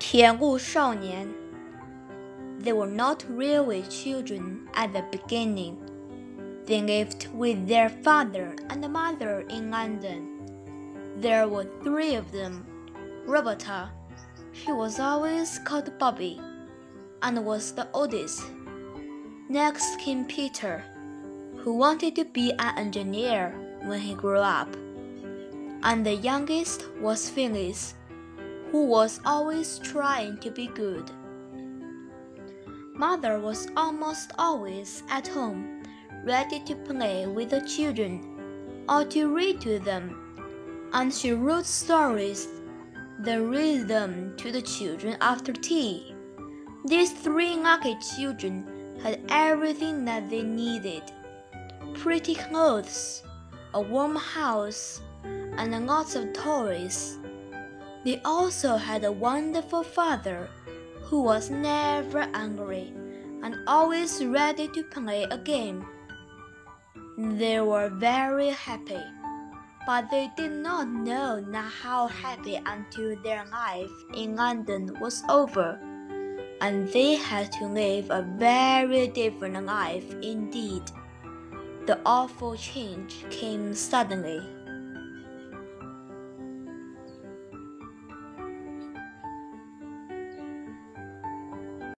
铁路少年 They were not really children at the beginning. They lived with their father and mother in London. There were three of them. Roberta, she was always called Bobbie, and was the oldest. Next came Peter, who wanted to be an engineer when he grew up. And the youngest was Phyllis who was always trying to be good. Mother was almost always at home, ready to play with the children or to read to them, and she wrote stories then read them to the children after tea. These three lucky children had everything that they needed pretty clothes, a warm house, and lots of toys. They also had a wonderful father who was never angry and always ready to play a game. They were very happy, but they did not know how happy until their life in London was over, and they had to live a very different life indeed. The awful change came suddenly.